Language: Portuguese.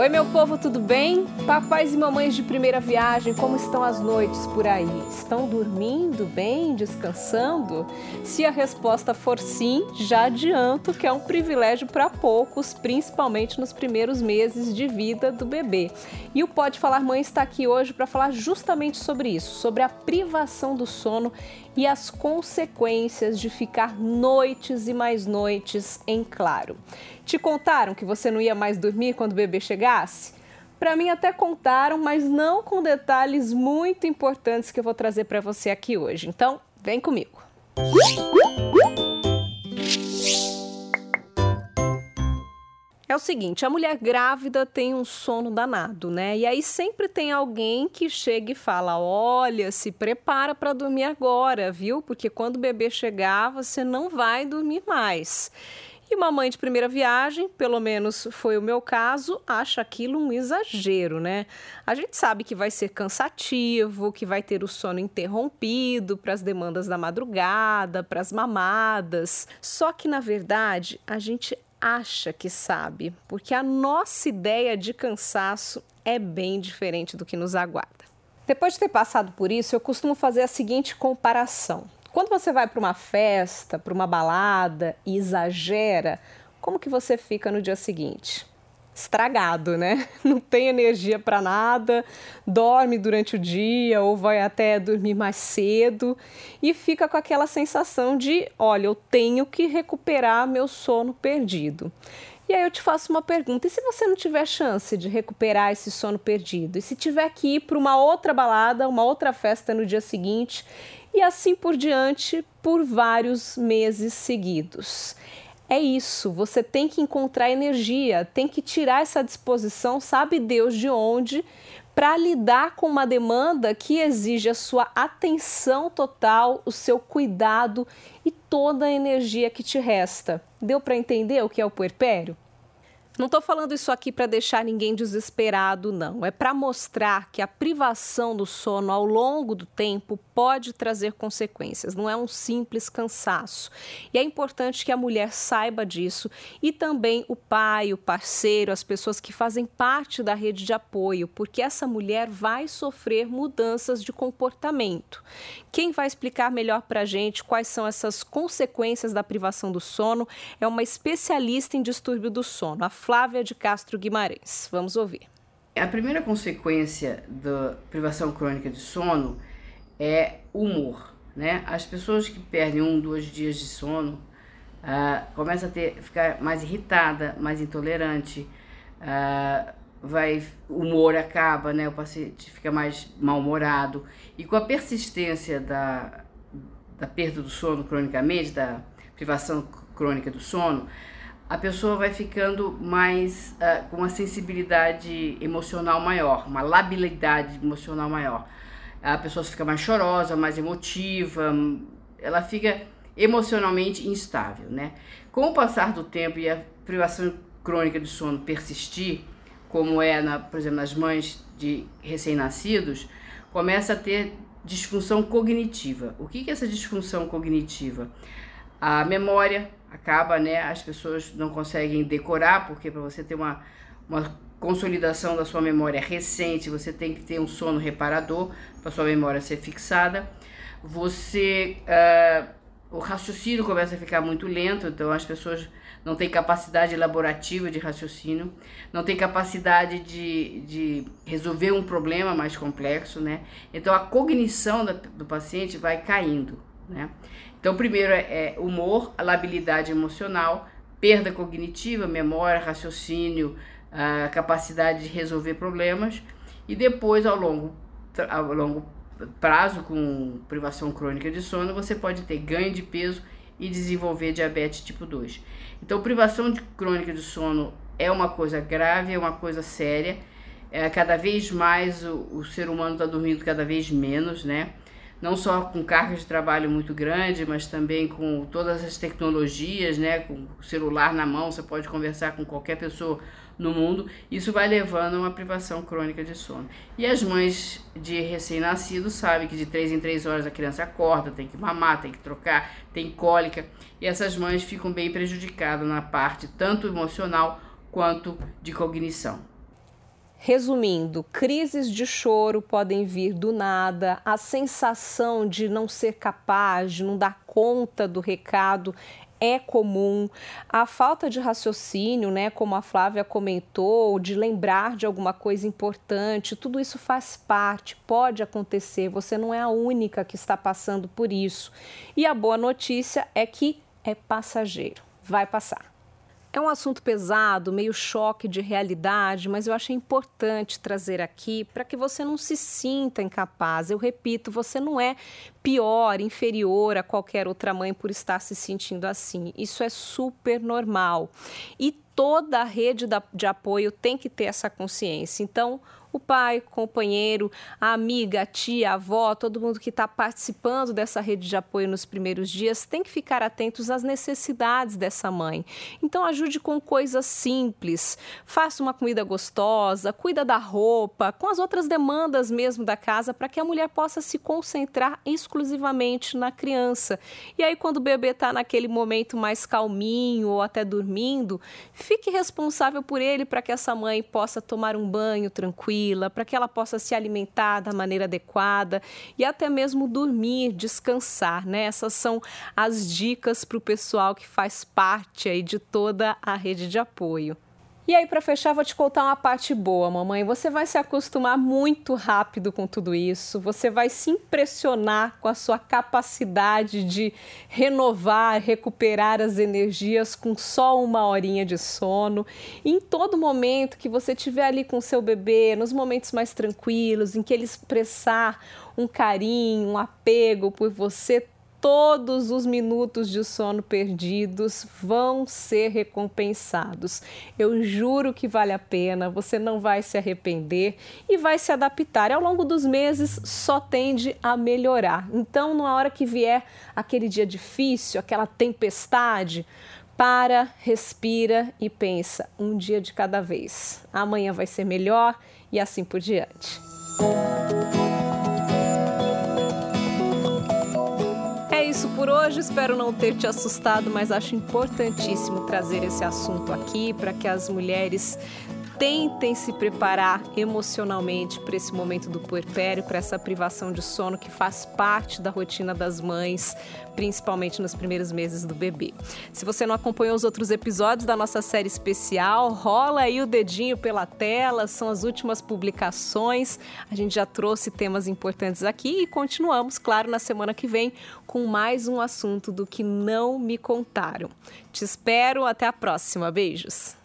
Oi, meu povo, tudo bem? Papais e mamães de primeira viagem, como estão as noites por aí? Estão dormindo bem, descansando? Se a resposta for sim, já adianto que é um privilégio para poucos, principalmente nos primeiros meses de vida do bebê. E o Pode Falar Mãe está aqui hoje para falar justamente sobre isso, sobre a privação do sono e as consequências de ficar noites e mais noites em claro. Te contaram que você não ia mais dormir quando o bebê chegasse? Para mim até contaram, mas não com detalhes muito importantes que eu vou trazer para você aqui hoje. Então, vem comigo. É o seguinte, a mulher grávida tem um sono danado, né? E aí sempre tem alguém que chega e fala: "Olha, se prepara para dormir agora, viu? Porque quando o bebê chegar, você não vai dormir mais". E uma mãe de primeira viagem, pelo menos foi o meu caso, acha aquilo um exagero, né? A gente sabe que vai ser cansativo, que vai ter o sono interrompido para as demandas da madrugada, para as mamadas. Só que, na verdade, a gente acha que sabe, porque a nossa ideia de cansaço é bem diferente do que nos aguarda. Depois de ter passado por isso, eu costumo fazer a seguinte comparação. Quando você vai para uma festa, para uma balada e exagera, como que você fica no dia seguinte? Estragado, né? Não tem energia para nada, dorme durante o dia ou vai até dormir mais cedo e fica com aquela sensação de, olha, eu tenho que recuperar meu sono perdido. E aí eu te faço uma pergunta: e se você não tiver chance de recuperar esse sono perdido? E se tiver que ir para uma outra balada, uma outra festa no dia seguinte e assim por diante por vários meses seguidos. É isso, você tem que encontrar energia, tem que tirar essa disposição, sabe Deus de onde, para lidar com uma demanda que exige a sua atenção total, o seu cuidado e toda a energia que te resta. Deu para entender o que é o puerpério? Não estou falando isso aqui para deixar ninguém desesperado, não. É para mostrar que a privação do sono ao longo do tempo pode trazer consequências. Não é um simples cansaço. E é importante que a mulher saiba disso e também o pai, o parceiro, as pessoas que fazem parte da rede de apoio, porque essa mulher vai sofrer mudanças de comportamento. Quem vai explicar melhor para a gente quais são essas consequências da privação do sono é uma especialista em distúrbio do sono, a Flávia de Castro Guimarães. Vamos ouvir. A primeira consequência da privação crônica de sono é humor. Né? As pessoas que perdem um, dois dias de sono uh, começam a ter, ficar mais irritada, mais intolerante, uh, vai, o humor acaba, né? o paciente fica mais mal-humorado. E com a persistência da, da perda do sono cronicamente, da privação crônica do sono, a pessoa vai ficando mais uh, com uma sensibilidade emocional maior, uma labilidade emocional maior. A pessoa fica mais chorosa, mais emotiva, ela fica emocionalmente instável, né? Com o passar do tempo e a privação crônica de sono persistir, como é, na, por exemplo, nas mães de recém-nascidos, começa a ter disfunção cognitiva. O que é essa disfunção cognitiva? A memória acaba, né? As pessoas não conseguem decorar, porque para você ter uma, uma consolidação da sua memória recente, você tem que ter um sono reparador para sua memória ser fixada. Você. Uh, o raciocínio começa a ficar muito lento, então as pessoas não têm capacidade elaborativa de raciocínio, não têm capacidade de, de resolver um problema mais complexo, né? Então a cognição da, do paciente vai caindo, né? Então, primeiro é, é humor, labilidade emocional, perda cognitiva, memória, raciocínio, a capacidade de resolver problemas e depois ao longo, ao longo prazo com privação crônica de sono você pode ter ganho de peso e desenvolver diabetes tipo 2. Então privação de crônica de sono é uma coisa grave, é uma coisa séria. É, cada vez mais o, o ser humano está dormindo cada vez menos, né? Não só com carga de trabalho muito grande, mas também com todas as tecnologias, né, com o celular na mão, você pode conversar com qualquer pessoa no mundo, isso vai levando a uma privação crônica de sono. E as mães de recém-nascido sabem que de 3 em 3 horas a criança acorda, tem que mamar, tem que trocar, tem cólica, e essas mães ficam bem prejudicadas na parte tanto emocional quanto de cognição. Resumindo, crises de choro podem vir do nada, a sensação de não ser capaz, de não dar conta do recado é comum. A falta de raciocínio, né, como a Flávia comentou, de lembrar de alguma coisa importante, tudo isso faz parte, pode acontecer. Você não é a única que está passando por isso. E a boa notícia é que é passageiro, vai passar. É um assunto pesado, meio choque de realidade, mas eu achei importante trazer aqui para que você não se sinta incapaz. Eu repito, você não é pior, inferior a qualquer outra mãe por estar se sentindo assim. Isso é super normal. E toda a rede de apoio tem que ter essa consciência. Então, o pai, companheiro, a amiga, a tia, a avó, todo mundo que está participando dessa rede de apoio nos primeiros dias tem que ficar atentos às necessidades dessa mãe. Então ajude com coisas simples, faça uma comida gostosa, cuida da roupa, com as outras demandas mesmo da casa para que a mulher possa se concentrar exclusivamente na criança. E aí quando o bebê está naquele momento mais calminho ou até dormindo, fique responsável por ele para que essa mãe possa tomar um banho tranquila, para que ela possa se alimentar da maneira adequada e até mesmo dormir, descansar, né? Essas são as dicas para o pessoal que faz parte aí de toda a rede de apoio. E aí, para fechar, vou te contar uma parte boa, mamãe. Você vai se acostumar muito rápido com tudo isso, você vai se impressionar com a sua capacidade de renovar, recuperar as energias com só uma horinha de sono. E em todo momento que você estiver ali com seu bebê, nos momentos mais tranquilos, em que ele expressar um carinho, um apego por você, todos os minutos de sono perdidos vão ser recompensados. Eu juro que vale a pena, você não vai se arrepender e vai se adaptar. E ao longo dos meses só tende a melhorar. Então, na hora que vier aquele dia difícil, aquela tempestade, para, respira e pensa, um dia de cada vez. Amanhã vai ser melhor e assim por diante. Isso por hoje. Espero não ter te assustado, mas acho importantíssimo trazer esse assunto aqui para que as mulheres tentem se preparar emocionalmente para esse momento do puerpério, para essa privação de sono que faz parte da rotina das mães, principalmente nos primeiros meses do bebê. Se você não acompanhou os outros episódios da nossa série especial, rola aí o dedinho pela tela, são as últimas publicações. A gente já trouxe temas importantes aqui e continuamos, claro, na semana que vem com mais um assunto do que não me contaram. Te espero, até a próxima. Beijos.